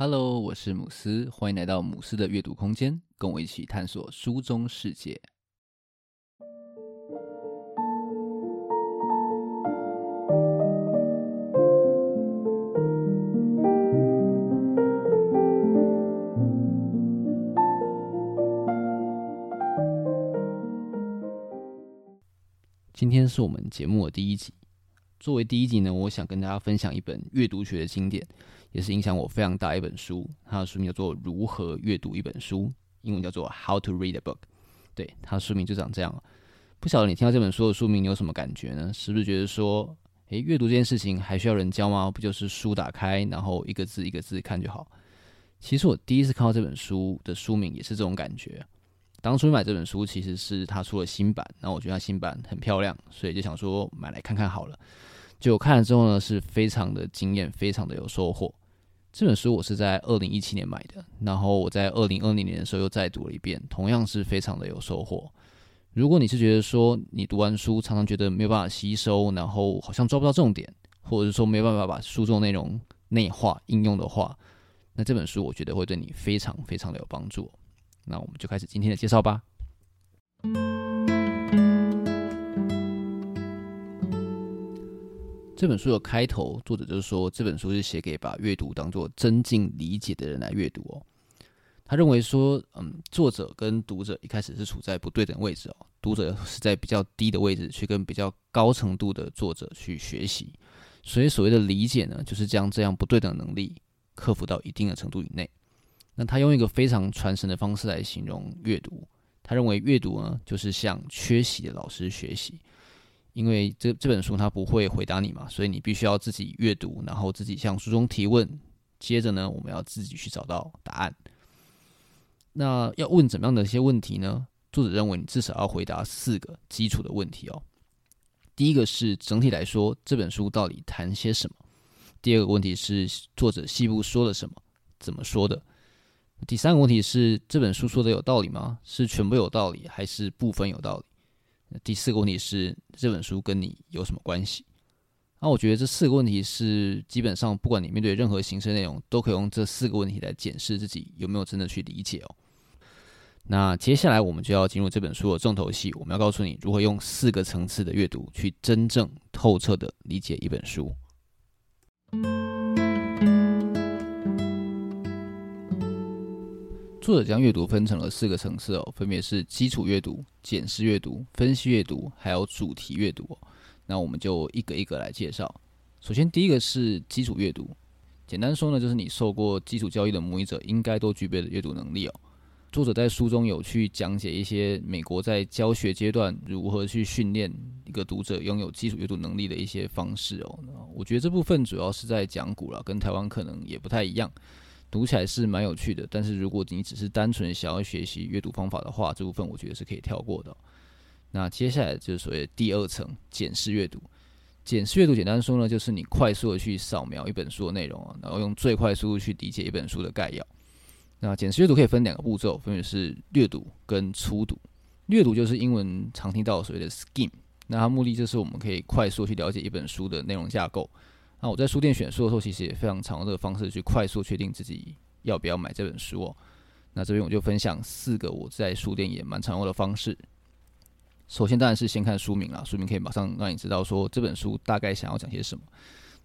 Hello，我是姆斯，欢迎来到姆斯的阅读空间，跟我一起探索书中世界。今天是我们节目的第一集。作为第一集呢，我想跟大家分享一本阅读学的经典，也是影响我非常大一本书。它的书名叫做《如何阅读一本书》，英文叫做《How to Read a Book》。对，它的书名就长这样。不晓得你听到这本书的书名，你有什么感觉呢？是不是觉得说，诶，阅读这件事情还需要人教吗？不就是书打开，然后一个字一个字看就好？其实我第一次看到这本书的书名，也是这种感觉。当初买这本书，其实是他出了新版，然后我觉得他新版很漂亮，所以就想说买来看看好了。就看了之后呢，是非常的惊艳，非常的有收获。这本书我是在二零一七年买的，然后我在二零二零年的时候又再读了一遍，同样是非常的有收获。如果你是觉得说你读完书常常觉得没有办法吸收，然后好像抓不到重点，或者是说没有办法把书中内容内化应用的话，那这本书我觉得会对你非常非常的有帮助。那我们就开始今天的介绍吧。这本书的开头，作者就是说，这本书是写给把阅读当做增进理解的人来阅读哦。他认为说，嗯，作者跟读者一开始是处在不对等位置哦，读者是在比较低的位置去跟比较高程度的作者去学习，所以所谓的理解呢，就是将这样不对等能力克服到一定的程度以内。那他用一个非常传神的方式来形容阅读，他认为阅读呢，就是向缺席的老师学习。因为这这本书它不会回答你嘛，所以你必须要自己阅读，然后自己向书中提问。接着呢，我们要自己去找到答案。那要问怎么样的一些问题呢？作者认为你至少要回答四个基础的问题哦。第一个是整体来说，这本书到底谈些什么？第二个问题是作者细部说了什么？怎么说的？第三个问题是这本书说的有道理吗？是全部有道理，还是部分有道理？第四个问题是这本书跟你有什么关系？那我觉得这四个问题是基本上不管你面对任何形式内容，都可以用这四个问题来检视自己有没有真的去理解哦。那接下来我们就要进入这本书的重头戏，我们要告诉你如何用四个层次的阅读去真正透彻的理解一本书。作者将阅读分成了四个层次哦，分别是基础阅读、检视阅读、分析阅读，还有主题阅读哦。那我们就一个一个来介绍。首先，第一个是基础阅读，简单说呢，就是你受过基础教育的母语者应该都具备的阅读能力哦。作者在书中有去讲解一些美国在教学阶段如何去训练一个读者拥有基础阅读能力的一些方式哦。我觉得这部分主要是在讲古了，跟台湾可能也不太一样。读起来是蛮有趣的，但是如果你只是单纯想要学习阅读方法的话，这部分我觉得是可以跳过的。那接下来就是所谓第二层检视阅读。检视阅读简单说呢，就是你快速的去扫描一本书的内容啊，然后用最快速度去理解一本书的概要。那检视阅读可以分两个步骤，分别是略读跟粗读。略读就是英文常听到所谓的 skim，那它目的就是我们可以快速去了解一本书的内容架构。那我在书店选书的时候，其实也非常常用这个方式去快速确定自己要不要买这本书哦。那这边我就分享四个我在书店也蛮常用的方式。首先当然是先看书名啦，书名可以马上让你知道说这本书大概想要讲些什么。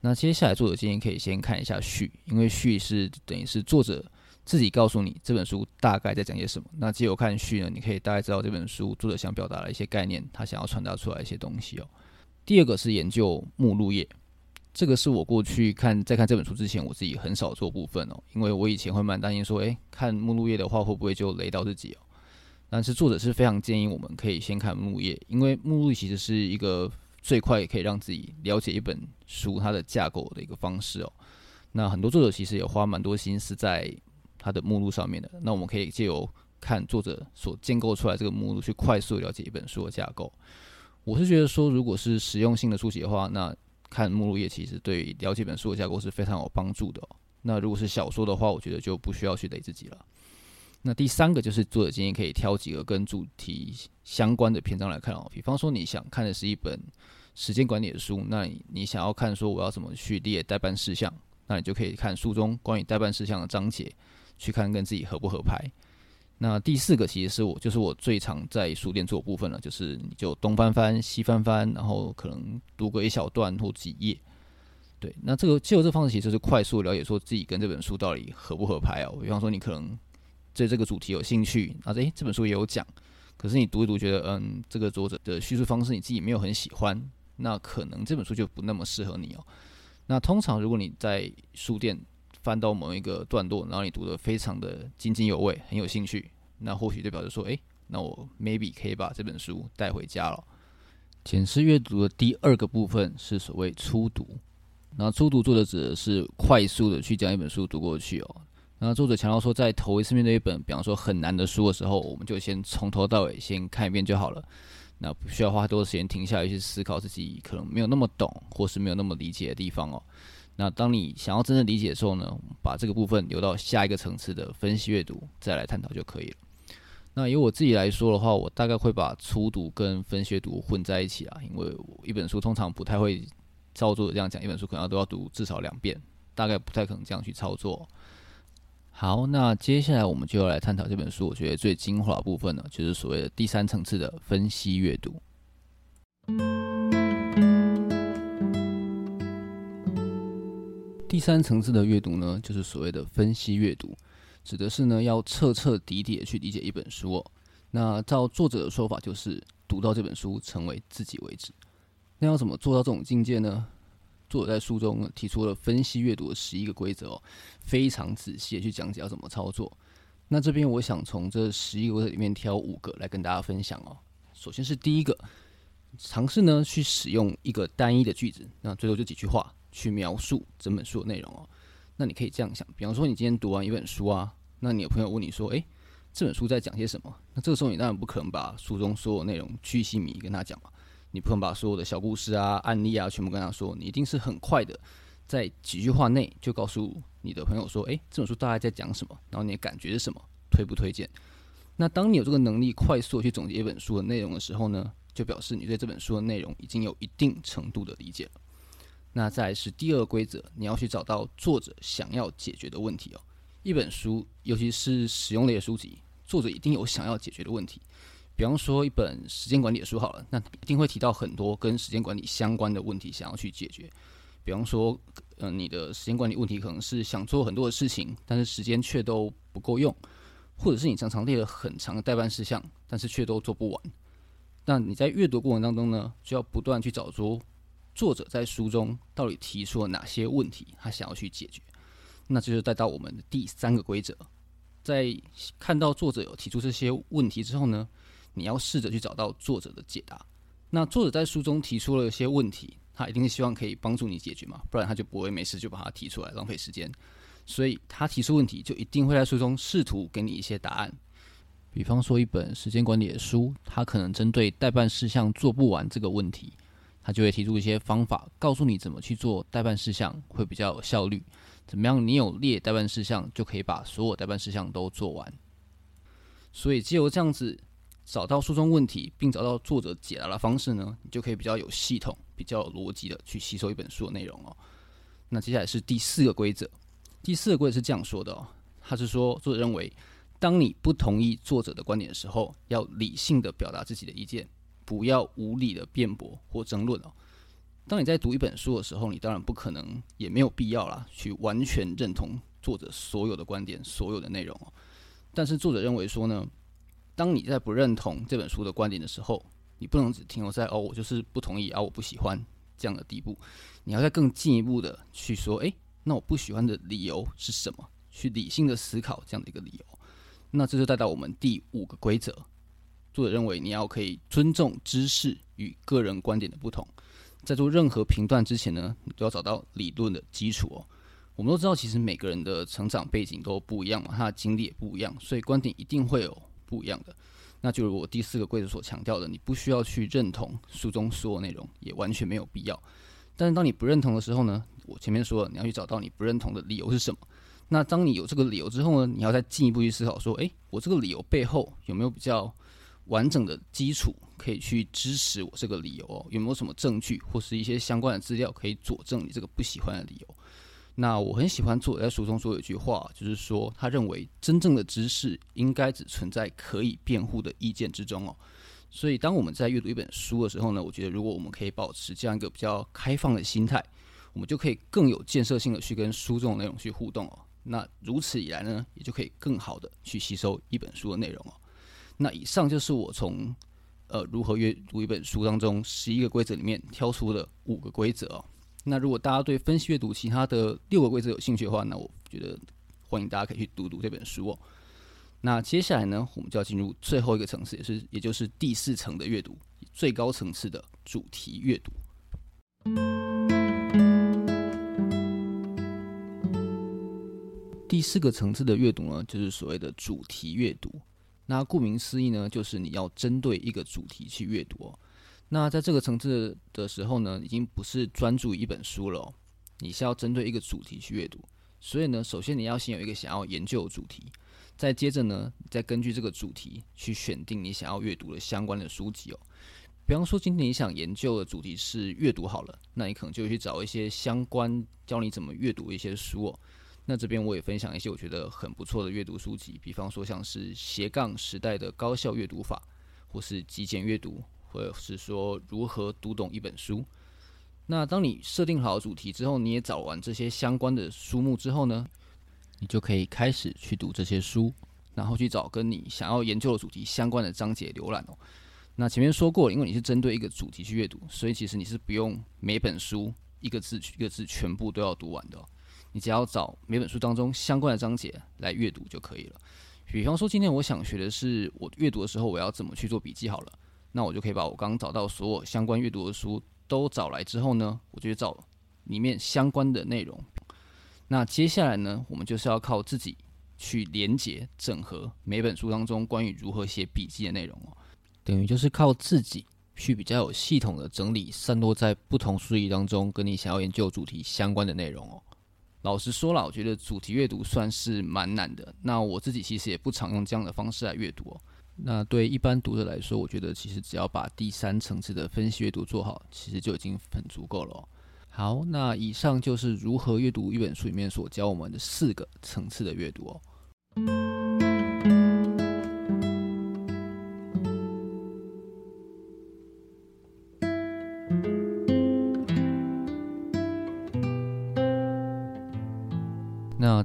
那接下来作者建议可以先看一下序，因为序是等于是作者自己告诉你这本书大概在讲些什么。那只有看序呢，你可以大概知道这本书作者想表达的一些概念，他想要传达出来一些东西哦。第二个是研究目录页。这个是我过去看在看这本书之前，我自己很少做部分哦，因为我以前会蛮担心说，诶，看目录页的话会不会就雷到自己哦？但是作者是非常建议我们可以先看目录页，因为目录其实是一个最快可以让自己了解一本书它的架构的一个方式哦。那很多作者其实也花蛮多心思在他的目录上面的，那我们可以借由看作者所建构出来这个目录，去快速了解一本书的架构。我是觉得说，如果是实用性的书籍的话，那看目录页其实对了解本书的架构是非常有帮助的。那如果是小说的话，我觉得就不需要去累自己了。那第三个就是作者建议可以挑几个跟主题相关的篇章来看哦。比方说你想看的是一本时间管理的书，那你你想要看说我要怎么去列待办事项，那你就可以看书中关于待办事项的章节，去看跟自己合不合拍。那第四个其实是我就是我最常在书店做部分了，就是你就东翻翻西翻翻，然后可能读个一小段或几页。对，那这个借由这方式，其实是快速了解说自己跟这本书到底合不合拍哦。比方说你可能对这个主题有兴趣，啊，诶，这本书也有讲，可是你读一读觉得，嗯，这个作者的叙述方式你自己没有很喜欢，那可能这本书就不那么适合你哦。那通常如果你在书店，翻到某一个段落，然后你读得非常的津津有味，很有兴趣，那或许就表示说，诶，那我 maybe 可以把这本书带回家了。检视阅读的第二个部分是所谓初读，那初读作者指的是快速的去将一本书读过去哦。那作者强调说，在头一次面对一本，比方说很难的书的时候，我们就先从头到尾先看一遍就好了，那不需要花太多的时间停下来去思考自己可能没有那么懂或是没有那么理解的地方哦。那当你想要真正理解的时候呢，把这个部分留到下一个层次的分析阅读再来探讨就可以了。那以我自己来说的话，我大概会把初读跟分析阅读混在一起啊，因为一本书通常不太会照做这样讲，一本书可能都要读至少两遍，大概不太可能这样去操作。好，那接下来我们就要来探讨这本书，我觉得最精华的部分呢，就是所谓的第三层次的分析阅读。第三层次的阅读呢，就是所谓的分析阅读，指的是呢要彻彻底底的去理解一本书哦。那照作者的说法，就是读到这本书成为自己为止。那要怎么做到这种境界呢？作者在书中提出了分析阅读的十一个规则哦，非常仔细的去讲解要怎么操作。那这边我想从这十一个规则里面挑五个来跟大家分享哦。首先是第一个，尝试呢去使用一个单一的句子，那最多就几句话。去描述整本书的内容哦，那你可以这样想，比方说你今天读完一本书啊，那你有朋友问你说，诶，这本书在讲些什么？那这个时候你当然不可能把书中所有内容去细靡遗跟他讲嘛，你不能把所有的小故事啊、案例啊全部跟他说，你一定是很快的，在几句话内就告诉你的朋友说，诶，这本书大概在讲什么？然后你的感觉是什么？推不推荐？那当你有这个能力快速去总结一本书的内容的时候呢，就表示你对这本书的内容已经有一定程度的理解了。那再来是第二规则，你要去找到作者想要解决的问题哦。一本书，尤其是实用类的书籍，作者一定有想要解决的问题。比方说一本时间管理的书好了，那一定会提到很多跟时间管理相关的问题，想要去解决。比方说，嗯、呃，你的时间管理问题可能是想做很多的事情，但是时间却都不够用，或者是你常常列了很长的待办事项，但是却都做不完。那你在阅读过程当中呢，就要不断去找出。作者在书中到底提出了哪些问题？他想要去解决，那这就带到我们的第三个规则。在看到作者有提出这些问题之后呢，你要试着去找到作者的解答。那作者在书中提出了一些问题，他一定是希望可以帮助你解决嘛，不然他就不会没事就把它提出来浪费时间。所以他提出问题，就一定会在书中试图给你一些答案。比方说，一本时间管理的书，他可能针对待办事项做不完这个问题。他就会提出一些方法，告诉你怎么去做待办事项会比较有效率。怎么样？你有列待办事项，就可以把所有待办事项都做完。所以，借由这样子找到书中问题，并找到作者解答的方式呢，你就可以比较有系统、比较有逻辑的去吸收一本书的内容哦。那接下来是第四个规则。第四个规则是这样说的哦，他是说，作者认为，当你不同意作者的观点的时候，要理性的表达自己的意见。不要无理的辩驳或争论哦。当你在读一本书的时候，你当然不可能，也没有必要啦，去完全认同作者所有的观点、所有的内容哦。但是作者认为说呢，当你在不认同这本书的观点的时候，你不能只停留在哦，我就是不同意啊，我不喜欢这样的地步。你要再更进一步的去说，诶，那我不喜欢的理由是什么？去理性的思考这样的一个理由。那这就带到我们第五个规则。作者认为，你要可以尊重知识与个人观点的不同，在做任何评断之前呢，你都要找到理论的基础哦。我们都知道，其实每个人的成长背景都不一样嘛，他的经历也不一样，所以观点一定会有不一样的。那就如我第四个规则所强调的，你不需要去认同书中所有内容，也完全没有必要。但是当你不认同的时候呢，我前面说了，你要去找到你不认同的理由是什么。那当你有这个理由之后呢，你要再进一步去思考说，诶，我这个理由背后有没有比较完整的基础可以去支持我这个理由哦，有没有什么证据或是一些相关的资料可以佐证你这个不喜欢的理由？那我很喜欢作者在书中说有一句话，就是说他认为真正的知识应该只存在可以辩护的意见之中哦。所以当我们在阅读一本书的时候呢，我觉得如果我们可以保持这样一个比较开放的心态，我们就可以更有建设性的去跟书中的内容去互动哦。那如此以来呢，也就可以更好的去吸收一本书的内容哦。那以上就是我从呃如何阅读一本书当中十一个规则里面挑出的五个规则哦。那如果大家对分析阅读其他的六个规则有兴趣的话，那我觉得欢迎大家可以去读读这本书哦。那接下来呢，我们就要进入最后一个层次，也是也就是第四层的阅读，最高层次的主题阅读。第四个层次的阅读呢，就是所谓的主题阅读。那顾名思义呢，就是你要针对一个主题去阅读。那在这个层次的时候呢，已经不是专注于一本书了哦，你是要针对一个主题去阅读。所以呢，首先你要先有一个想要研究的主题，再接着呢，再根据这个主题去选定你想要阅读的相关的书籍哦。比方说，今天你想研究的主题是阅读好了，那你可能就去找一些相关教你怎么阅读的一些书哦。那这边我也分享一些我觉得很不错的阅读书籍，比方说像是斜杠时代的高效阅读法，或是极简阅读。或者是说如何读懂一本书。那当你设定好主题之后，你也找完这些相关的书目之后呢，你就可以开始去读这些书，然后去找跟你想要研究的主题相关的章节浏览哦。那前面说过，因为你是针对一个主题去阅读，所以其实你是不用每本书一个字一个字全部都要读完的。你只要找每本书当中相关的章节来阅读就可以了。比方说，今天我想学的是我阅读的时候我要怎么去做笔记好了。那我就可以把我刚刚找到所有相关阅读的书都找来之后呢，我就去找里面相关的内容。那接下来呢，我们就是要靠自己去连结、整合每本书当中关于如何写笔记的内容哦，等于就是靠自己去比较有系统的整理散落在不同书籍当中跟你想要研究主题相关的内容哦。老实说了，我觉得主题阅读算是蛮难的。那我自己其实也不常用这样的方式来阅读。那对一般读者来说，我觉得其实只要把第三层次的分析阅读做好，其实就已经很足够了。好，那以上就是如何阅读一本书里面所教我们的四个层次的阅读哦。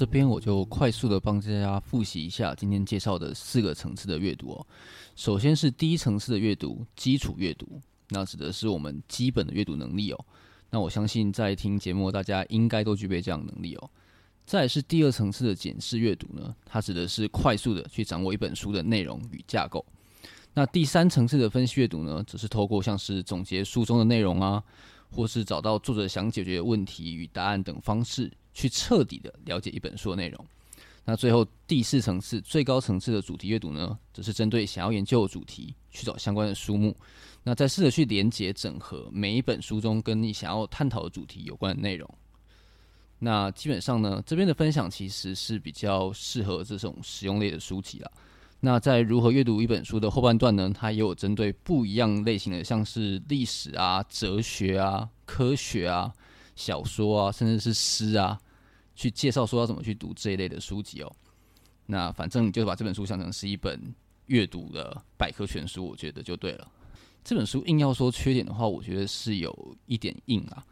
这边我就快速的帮大家复习一下今天介绍的四个层次的阅读哦。首先是第一层次的阅读，基础阅读，那指的是我们基本的阅读能力哦。那我相信在听节目大家应该都具备这样能力哦。再是第二层次的检视阅读呢，它指的是快速的去掌握一本书的内容与架构。那第三层次的分析阅读呢，则是透过像是总结书中的内容啊，或是找到作者想解决的问题与答案等方式。去彻底的了解一本书的内容。那最后第四层次、最高层次的主题阅读呢，则是针对想要研究的主题去找相关的书目，那再试着去连接整合每一本书中跟你想要探讨的主题有关的内容。那基本上呢，这边的分享其实是比较适合这种实用类的书籍了。那在如何阅读一本书的后半段呢，它也有针对不一样类型的，像是历史啊、哲学啊、科学啊。小说啊，甚至是诗啊，去介绍说要怎么去读这一类的书籍哦。那反正你就把这本书想成是一本阅读的百科全书，我觉得就对了。这本书硬要说缺点的话，我觉得是有一点硬啊。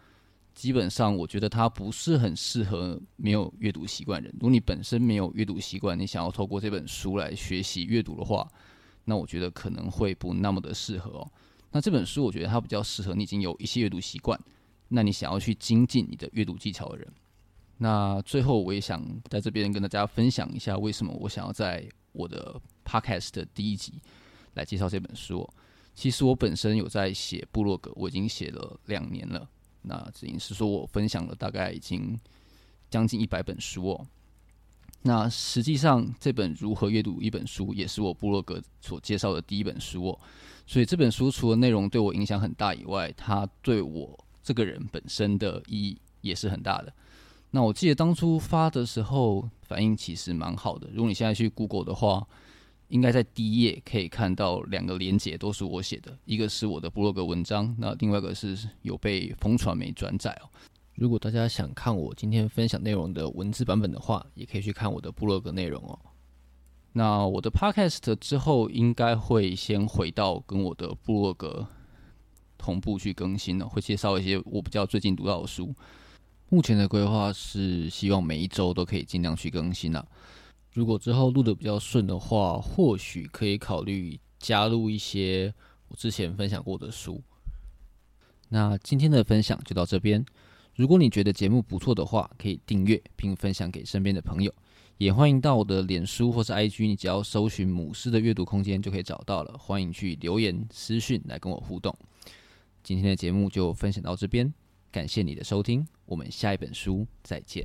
基本上，我觉得它不是很适合没有阅读习惯人。如果你本身没有阅读习惯，你想要透过这本书来学习阅读的话，那我觉得可能会不那么的适合哦。那这本书，我觉得它比较适合你已经有一些阅读习惯。那你想要去精进你的阅读技巧的人，那最后我也想在这边跟大家分享一下，为什么我想要在我的 podcast 的第一集来介绍这本书。其实我本身有在写部落格，我已经写了两年了。那只是说我分享了大概已经将近一百本书哦。那实际上这本如何阅读一本书，也是我部落格所介绍的第一本书哦。所以这本书除了内容对我影响很大以外，它对我这个人本身的意义也是很大的。那我记得当初发的时候反应其实蛮好的。如果你现在去 Google 的话，应该在第一页可以看到两个连接，都是我写的，一个是我的部落格文章，那另外一个是有被风传媒转载哦。如果大家想看我今天分享内容的文字版本的话，也可以去看我的部落格内容哦。那我的 Podcast 之后应该会先回到跟我的部落格同步去更新了，会介绍一些我比较最近读到的书。目前的规划是希望每一周都可以尽量去更新啊。如果之后录的比较顺的话，或许可以考虑加入一些我之前分享过的书。那今天的分享就到这边。如果你觉得节目不错的话，可以订阅并分享给身边的朋友。也欢迎到我的脸书或是 IG，你只要搜寻“母狮的阅读空间”就可以找到了。欢迎去留言私讯来跟我互动。今天的节目就分享到这边，感谢你的收听，我们下一本书再见。